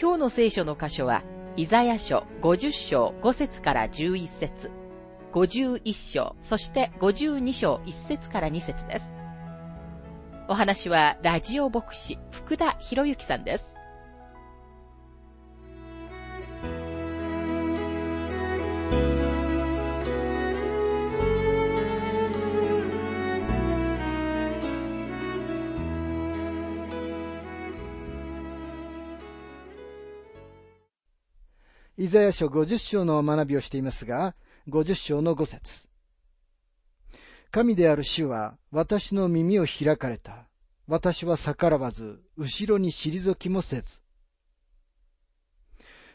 今日の聖書の箇所は、イザヤ書50章5節から11節51章、そして52章1節から2節です。お話は、ラジオ牧師、福田博之さんです。イザヤ書50章の学びをしていますが、50章の5節神である主は私の耳を開かれた。私は逆らわず、後ろに退きもせず。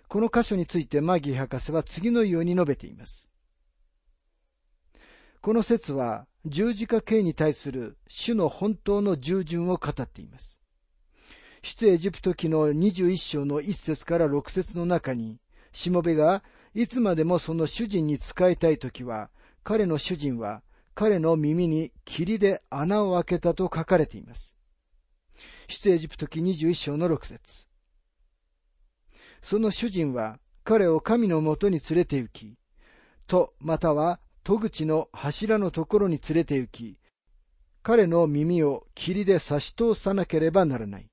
この箇所についてマギー博士は次のように述べています。この説は十字架刑に対する主の本当の従順を語っています。出エジプト記の21章の1節から6節の中に、しもべがいつまでもその主人に仕えたいときは、彼の主人は彼の耳に霧で穴を開けたと書かれています。出エジプト記21章の6節その主人は彼を神のもとに連れて行き、とまたは戸口の柱のところに連れて行き、彼の耳を霧で差し通さなければならない。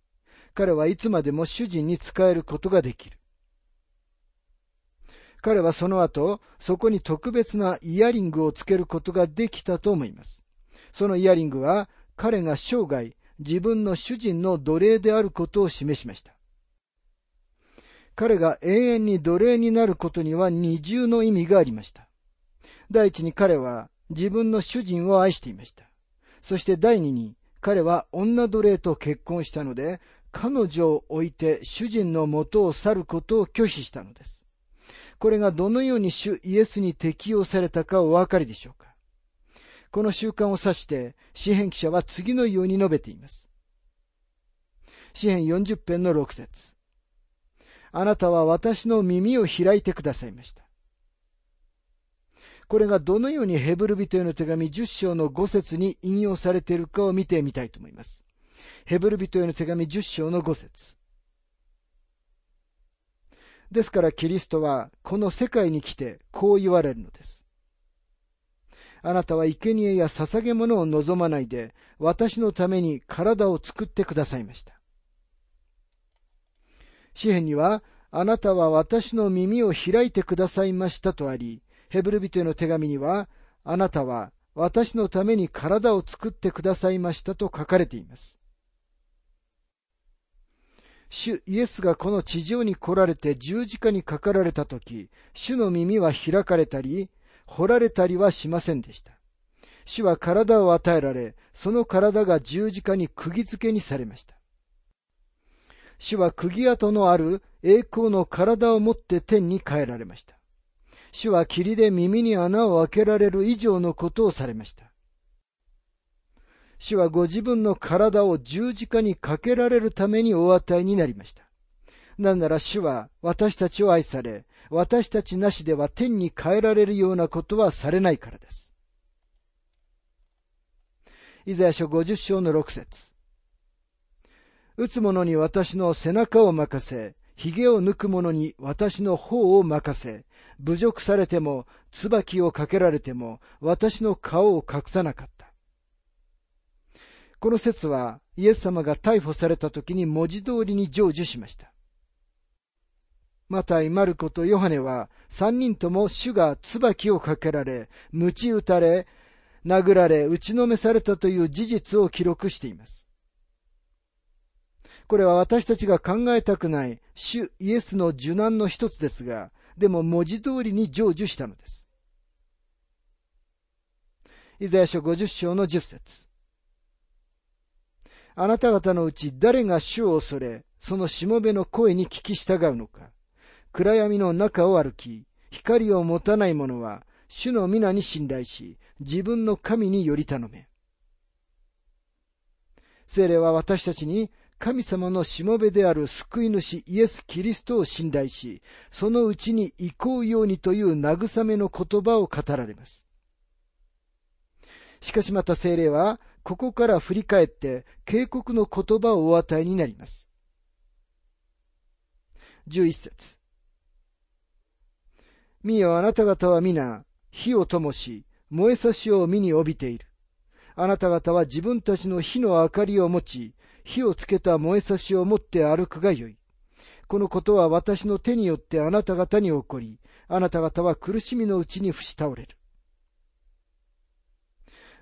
彼はいつまでも主人に仕えることができる。彼はその後、そこに特別なイヤリングをつけることができたと思います。そのイヤリングは、彼が生涯、自分の主人の奴隷であることを示しました。彼が永遠に奴隷になることには二重の意味がありました。第一に彼は自分の主人を愛していました。そして第二に彼は女奴隷と結婚したので、彼女を置いて主人の元を去ることを拒否したのです。これがどのように主イエスに適用されたかお分かりでしょうか？この習慣を指して、詩編記者は次のように述べています。詩編40編の6節あなたは私の耳を開いてくださいました。これがどのようにヘブル人への手紙10章の5節に引用されているかを見てみたいと思います。ヘブル人への手紙10章の5節ですからキリストはこの世界に来てこう言われるのです。あなたは生贄や捧げ物を望まないで私のために体を作ってくださいました。詩篇にはあなたは私の耳を開いてくださいましたとあり、ヘブル人への手紙にはあなたは私のために体を作ってくださいましたと書かれています。主イエスがこの地上に来られて十字架にかかられた時、主の耳は開かれたり、掘られたりはしませんでした。主は体を与えられ、その体が十字架に釘付けにされました。主は釘跡のある栄光の体を持って天に帰られました。主は霧で耳に穴を開けられる以上のことをされました。主はご自分の体を十字架にかけられるためにお与えになりました。なんなら主は私たちを愛され、私たちなしでは天に帰られるようなことはされないからです。イザヤ書50章の6節打つ者に私の背中を任せ、髭を抜く者に私の方を任せ、侮辱されても、椿をかけられても、私の顔を隠さなかった。この説はイエス様が逮捕された時に文字通りに成就しました。マタイ、マルコとヨハネは三人とも主が椿をかけられ、鞭打たれ、殴られ、打ちのめされたという事実を記録しています。これは私たちが考えたくない主イエスの受難の一つですが、でも文字通りに成就したのです。イザヤ書50章の10節あなた方のうち誰が主を恐れ、そのしもべの声に聞き従うのか、暗闇の中を歩き、光を持たない者は、主の皆に信頼し、自分の神により頼め。聖霊は私たちに神様のしもべである救い主イエス・キリストを信頼し、そのうちに行こうようにという慰めの言葉を語られます。しかしまた聖霊は、ここから振り返って警告の言葉をお与えになります。11節見よあなた方は皆、火を灯し、燃えさしを身に帯びている。あなた方は自分たちの火の明かりを持ち、火をつけた燃えさしを持って歩くがよい。このことは私の手によってあなた方に起こり、あなた方は苦しみのうちに伏し倒れる。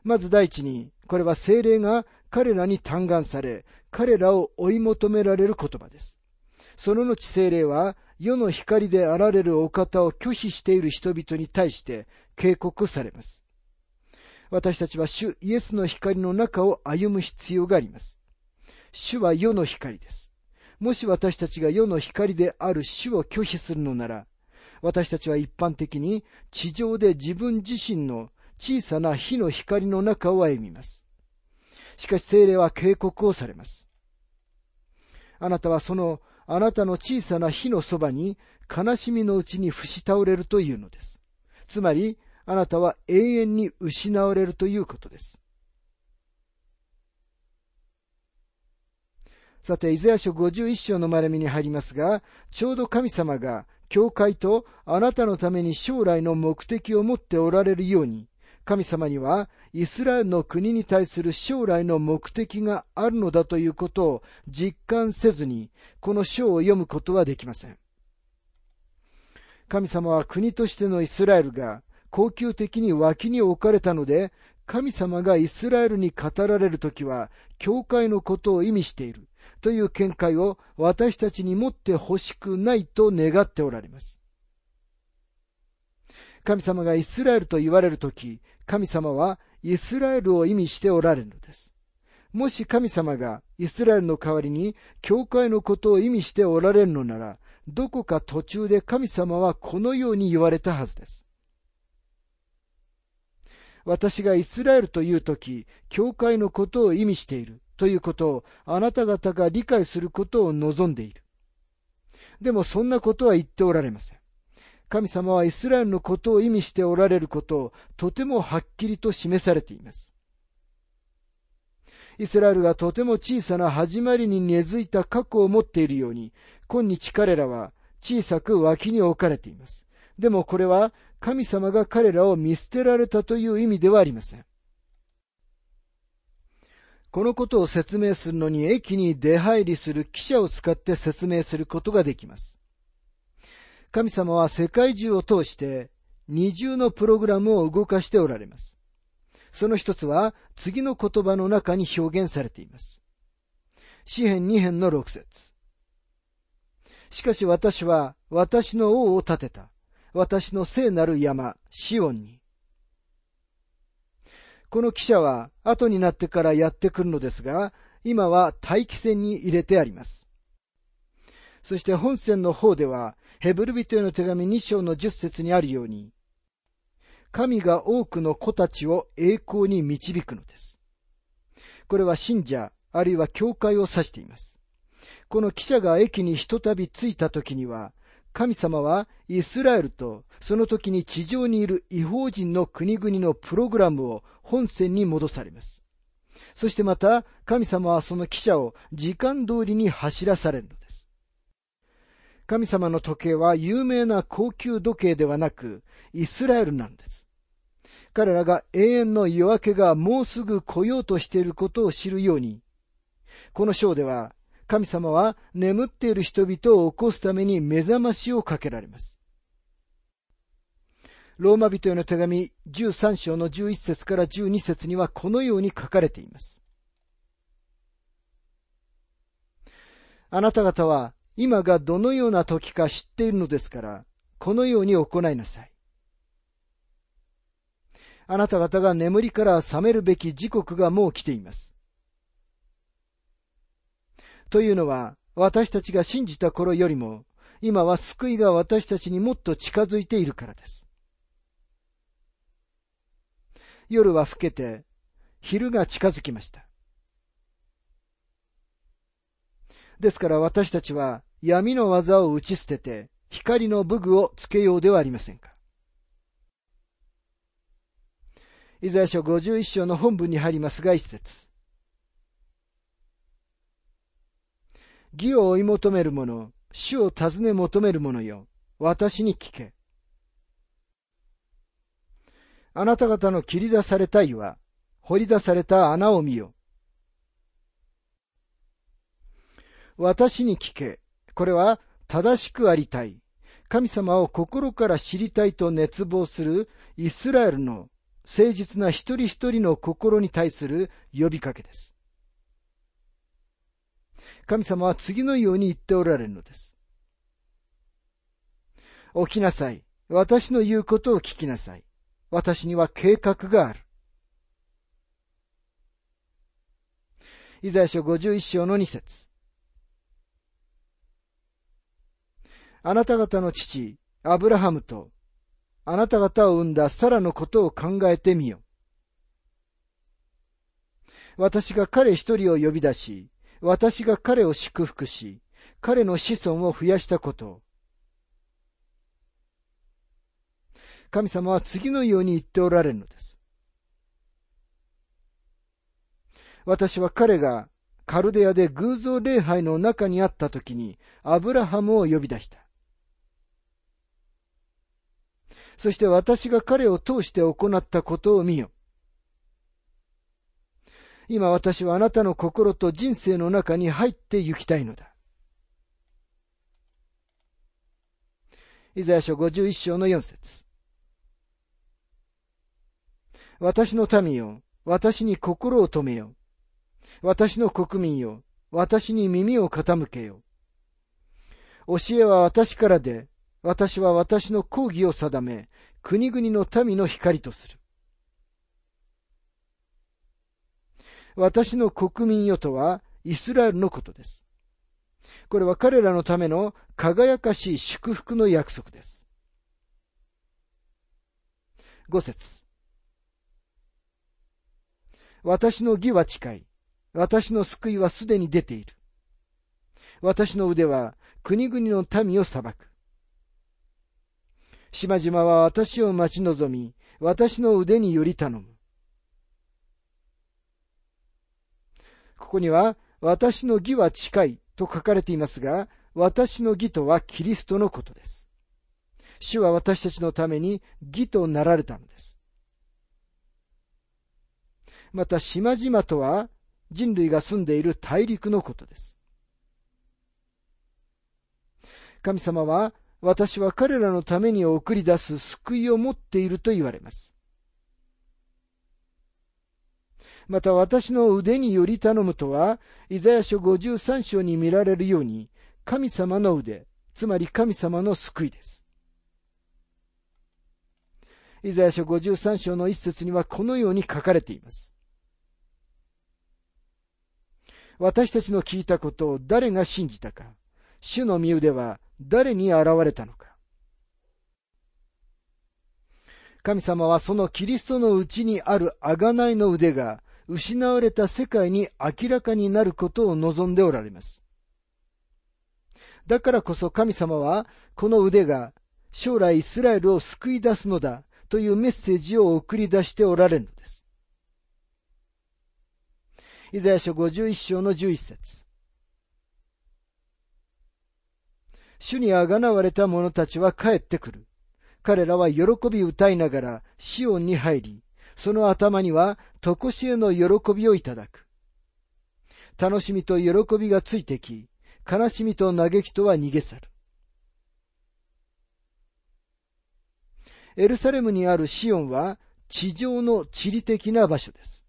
まず第一に、これは精霊が彼らに嘆願され、彼らを追い求められる言葉です。その後精霊は、世の光であられるお方を拒否している人々に対して警告されます。私たちは主イエスの光の中を歩む必要があります。主は世の光です。もし私たちが世の光である主を拒否するのなら、私たちは一般的に地上で自分自身の小さな火の光の中を歩みます。しかし精霊は警告をされます。あなたはそのあなたの小さな火のそばに悲しみのうちに伏し倒れるというのです。つまり、あなたは永遠に失われるということです。さて、イザヤ書51章の丸みに入りますが、ちょうど神様が、教会とあなたのために将来の目的を持っておられるように、神様にはイスラエルの国に対する将来の目的があるのだということを実感せずに、この書を読むことはできません。神様は国としてのイスラエルが恒久的に脇に置かれたので、神様がイスラエルに語られるときは、教会のことを意味している。という見解を私たちに持ってほしくないと願っておられます。神様がイスラエルと言われるとき、神様はイスラエルを意味しておられるのです。もし神様がイスラエルの代わりに教会のことを意味しておられるのなら、どこか途中で神様はこのように言われたはずです。私がイスラエルというとき、教会のことを意味している。ということをあなた方が理解することを望んでいる。でもそんなことは言っておられません。神様はイスラエルのことを意味しておられることをとてもはっきりと示されています。イスラエルがとても小さな始まりに根付いた過去を持っているように、今日彼らは小さく脇に置かれています。でもこれは神様が彼らを見捨てられたという意味ではありません。このことを説明するのに駅に出入りする記者を使って説明することができます。神様は世界中を通して二重のプログラムを動かしておられます。その一つは次の言葉の中に表現されています。詩編二編の六節しかし私は私の王を立てた。私の聖なる山、シオンに。この記者は後になってからやってくるのですが、今は待機線に入れてあります。そして本線の方では、ヘブル人への手紙2章の10節にあるように、神が多くの子たちを栄光に導くのです。これは信者、あるいは教会を指しています。この記者が駅にひとたび着いた時には、神様はイスラエルとその時に地上にいる違法人の国々のプログラムを本線に戻されます。そしてまた神様はその記者を時間通りに走らされるの。神様の時計は有名な高級時計ではなくイスラエルなんです。彼らが永遠の夜明けがもうすぐ来ようとしていることを知るように、この章では神様は眠っている人々を起こすために目覚ましをかけられます。ローマ人への手紙13章の11節から12節にはこのように書かれています。あなた方は今がどのような時か知っているのですから、このように行いなさい。あなた方が眠りから覚めるべき時刻がもう来ています。というのは、私たちが信じた頃よりも、今は救いが私たちにもっと近づいているからです。夜は更けて、昼が近づきました。ですから私たちは闇の技を打ち捨てて、光の武具をつけようではありませんか。イザヤ書51章の本文に入りますが一節。義を追い求める者、主を尋ね求める者よ、私に聞け。あなた方の切り出された岩、掘り出された穴を見よ。私に聞け。これは正しくありたい。神様を心から知りたいと熱望するイスラエルの誠実な一人一人の心に対する呼びかけです。神様は次のように言っておられるのです。起きなさい。私の言うことを聞きなさい。私には計画がある。イザヤ書51章の2節あなた方の父、アブラハムとあなた方を生んだサラのことを考えてみよ。私が彼一人を呼び出し、私が彼を祝福し、彼の子孫を増やしたこと。神様は次のように言っておられるのです。私は彼がカルデアで偶像礼拝の中にあった時にアブラハムを呼び出した。そして私が彼を通して行ったことを見よ。今私はあなたの心と人生の中に入って行きたいのだ。イザヤ書51章の4節私の民よ、私に心を止めよ。私の国民よ、私に耳を傾けよ。教えは私からで、私は私の講義を定め、国々の民の光とする。私の国民よとは、イスラエルのことです。これは彼らのための輝かしい祝福の約束です。五節私の義は近い。私の救いはすでに出ている。私の腕は国々の民を裁く。島々は私を待ち望み、私の腕により頼む。ここには、私の義は近いと書かれていますが、私の義とはキリストのことです。主は私たちのために義となられたのです。また、島々とは人類が住んでいる大陸のことです。神様は私は彼らのために送り出す救いを持っていると言われます。また私の腕により頼むとは、イザヤ書53章に見られるように、神様の腕、つまり神様の救いです。イザヤ書53章の一節にはこのように書かれています。私たちの聞いたことを誰が信じたか、主の身腕は誰に現れたのか。神様はそのキリストのうちにある贖いの腕が失われた世界に明らかになることを望んでおられます。だからこそ神様はこの腕が将来イスラエルを救い出すのだというメッセージを送り出しておられるのです。イザヤ書51章の11節主にあがなわれた者たちは帰ってくる。彼らは喜び歌いながらシオンに入り、その頭には常しえの喜びをいただく。楽しみと喜びがついてき、悲しみと嘆きとは逃げ去る。エルサレムにあるシオンは地上の地理的な場所です。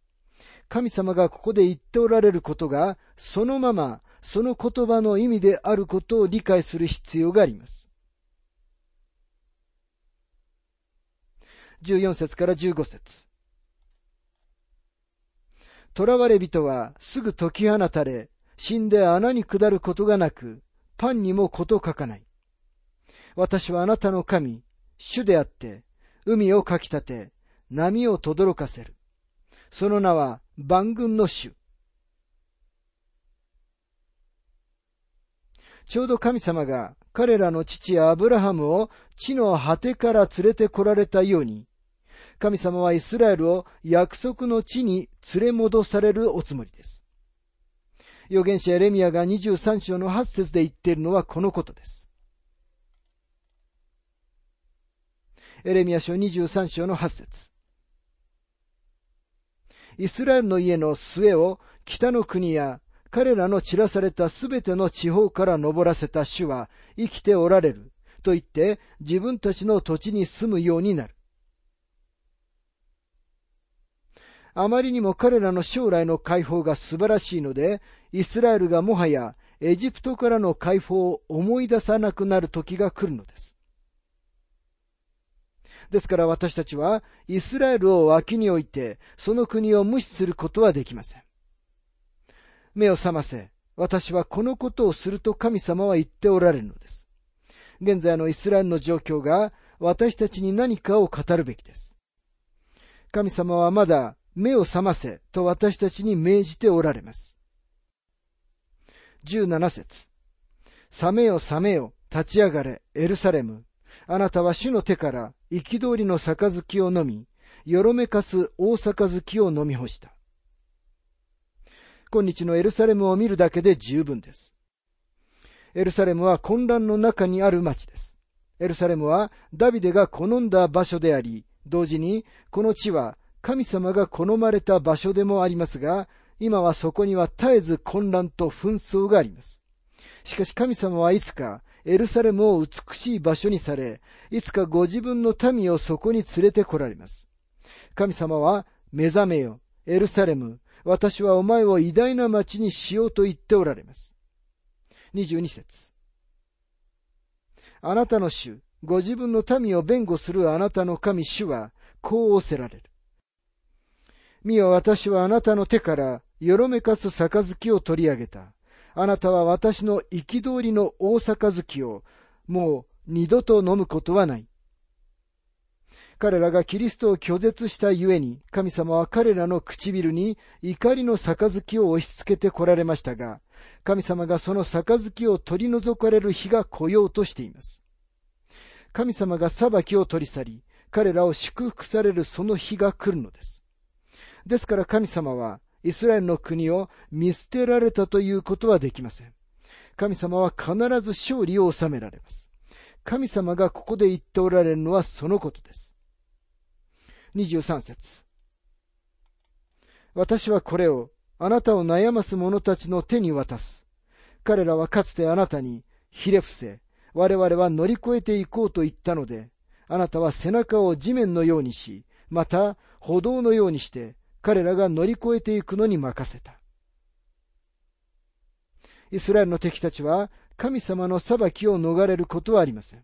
神様がここで言っておられることがそのままその言葉の意味であることを理解する必要があります。14節から15節囚われ人はすぐ解き放たれ、死んで穴に下ることがなく、パンにもこと書かない。私はあなたの神、主であって、海をかき立て、波を轟かせる。その名は万軍の主。ちょうど神様が彼らの父アブラハムを地の果てから連れて来られたように、神様はイスラエルを約束の地に連れ戻されるおつもりです。預言者エレミアが23章の8節で言っているのはこのことです。エレミア書23章の8節イスラエルの家の末を北の国や彼らの散らされたすべての地方から登らせた主は生きておられると言って自分たちの土地に住むようになる。あまりにも彼らの将来の解放が素晴らしいので、イスラエルがもはやエジプトからの解放を思い出さなくなる時が来るのです。ですから私たちはイスラエルを脇に置いて、その国を無視することはできません。目を覚ませ。私はこのことをすると神様は言っておられるのです。現在のイスラエルの状況が私たちに何かを語るべきです。神様はまだ目を覚ませと私たちに命じておられます。17節覚めよ覚めよ、立ち上がれ、エルサレム。あなたは主の手から憤りの杯を飲み、よろめかす大杯を飲み干した。今日のエルサレムを見るだけで十分です。エルサレムは混乱の中にある町です。エルサレムはダビデが好んだ場所であり、同時にこの地は神様が好まれた場所でもありますが、今はそこには絶えず混乱と紛争があります。しかし神様はいつかエルサレムを美しい場所にされ、いつかご自分の民をそこに連れて来られます。神様は、目覚めよ、エルサレム、私はお前を偉大な町にしようと言っておられます。22節あなたの主、ご自分の民を弁護するあなたの神主は、こう仰せられる。見よ、私はあなたの手からよろめかす杯を取り上げた。あなたは私の憤りの大杯をもう二度と飲むことはない。彼らがキリストを拒絶したゆえに、神様は彼らの唇に怒りの杯を押し付けて来られましたが、神様がその杯を取り除かれる日が来ようとしています。神様が裁きを取り去り、彼らを祝福されるその日が来るのです。ですから神様は、イスラエルの国を見捨てられたということはできません。神様は必ず勝利を収められます。神様がここで言っておられるのはそのことです。23節私はこれをあなたを悩ます者たちの手に渡す。彼らはかつてあなたに、ひれ伏せ、我々は乗り越えていこうと言ったので、あなたは背中を地面のようにし、また歩道のようにして、彼らが乗り越えていくのに任せた。イスラエルの敵たちは神様の裁きを逃れることはありません。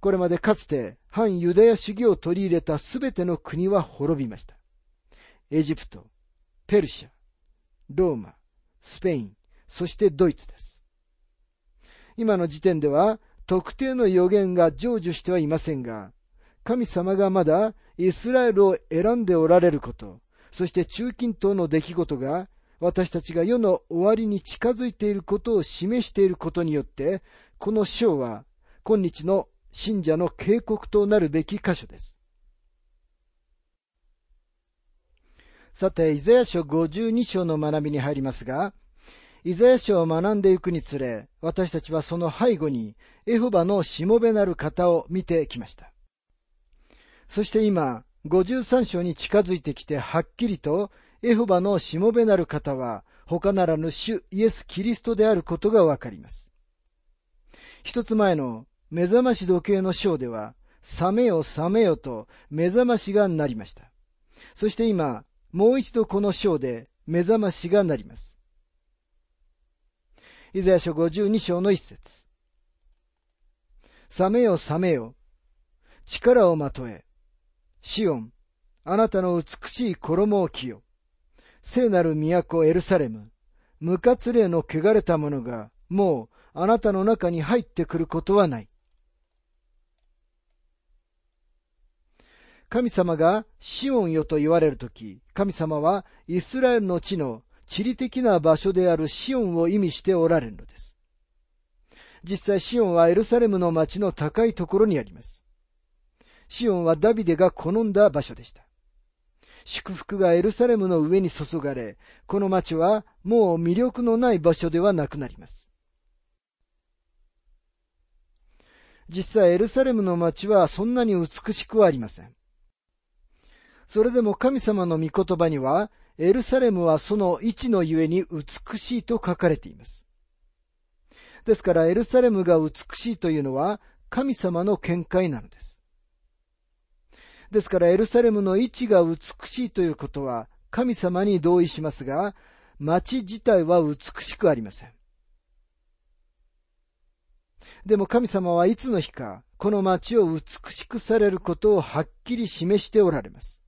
これまでかつて反ユダヤ主義を取り入れたすべての国は滅びました。エジプト、ペルシャ、ローマ、スペイン、そしてドイツです。今の時点では特定の予言が成就してはいませんが、神様がまだイスラエルを選んでおられること、そして中近東の出来事が私たちが世の終わりに近づいていることを示していることによって、この章は今日の信者の警告となるべき箇所です。さて、イザヤ書52章の学びに入りますが、イザヤ書を学んでいくにつれ、私たちはその背後にエホバのしもべなる方を見てきました。そして今、53章に近づいてきてはっきりとエホバのしもべなる方は他ならぬ主イエス・キリストであることがわかります。一つ前の目覚まし時計の章では、覚めよ覚めよと目覚ましがなりました。そして今、もう一度この章で目覚ましがなります。イザヤ書52章の一節。覚めよ覚めよ。力をまとえ。シオン、あなたの美しい衣を着よ。聖なる都エルサレム。無活霊の汚れたものが、もうあなたの中に入ってくることはない。神様がシオンよと言われるとき、神様はイスラエルの地の地理的な場所であるシオンを意味しておられるのです。実際シオンはエルサレムの町の高いところにあります。シオンはダビデが好んだ場所でした。祝福がエルサレムの上に注がれ、この町はもう魅力のない場所ではなくなります。実際エルサレムの町はそんなに美しくはありません。それでも神様の御言葉には、エルサレムはその位置のゆえに美しいと書かれています。ですからエルサレムが美しいというのは神様の見解なのです。ですからエルサレムの位置が美しいということは神様に同意しますが、町自体は美しくありません。でも神様はいつの日か、この町を美しくされることをはっきり示しておられます。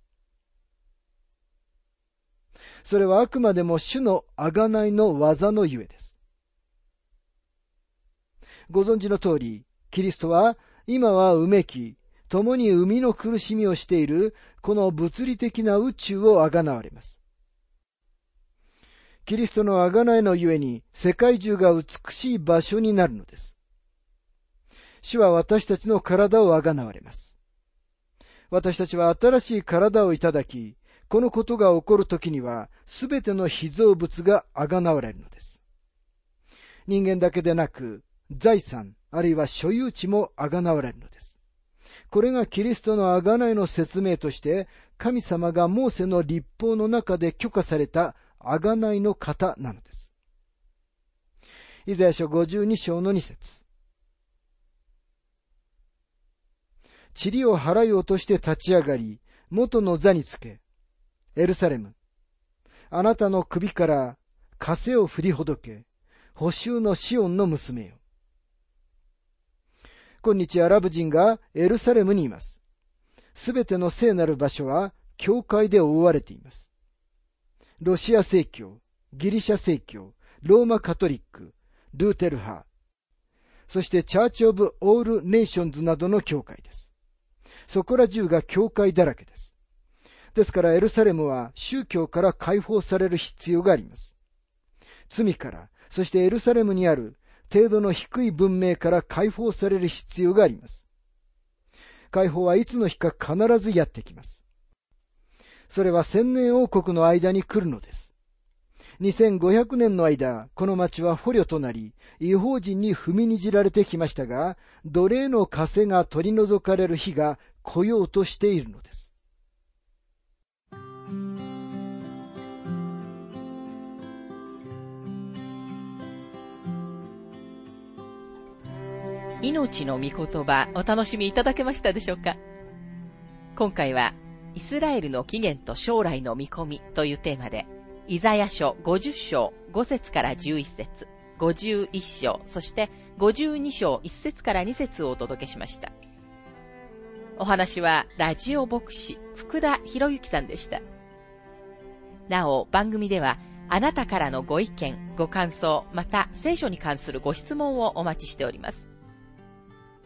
それはあくまでも主の贖いの技のゆえです。ご存知の通り、キリストは今はうめき、共に生みの苦しみをしているこの物理的な宇宙をあがなわれます。キリストの贖いのゆえに世界中が美しい場所になるのです。主は私たちの体をあがなわれます。私たちは新しい体をいただき、このことが起こるときには、すべての被造物があがなわれるのです。人間だけでなく、財産、あるいは所有地もあがなわれるのです。これがキリストのあがないの説明として、神様がモーセの立法の中で許可されたあがないの型なのです。イザヤ書52章の2節塵を払い落として立ち上がり、元の座につけ、エルサレム、あなたの首から枷を振りほどけ、補修のシオンの娘よ。今日アラブ人がエルサレムにいます。すべての聖なる場所は教会で覆われています。ロシア正教、ギリシャ正教、ローマカトリック、ルーテル派、そして Church of All Nations などの教会です。そこら中が教会だらけです。ですからエルサレムは宗教から解放される必要があります。罪から、そしてエルサレムにある程度の低い文明から解放される必要があります。解放はいつの日か必ずやってきます。それは千年王国の間に来るのです。2500年の間、この町は捕虜となり、違法人に踏みにじられてきましたが、奴隷の枷が取り除かれる日が来ようとしているのです。命の御言葉お楽しみいただけましたでしょうか？今回は、イスラエルの起源と将来の見込みというテーマで、イザヤ書50章5節から11節51章、そして52章1節から2節をお届けしました。お話は、ラジオ牧師、福田博之さんでした。なお、番組では、あなたからのご意見、ご感想、また聖書に関するご質問をお待ちしております。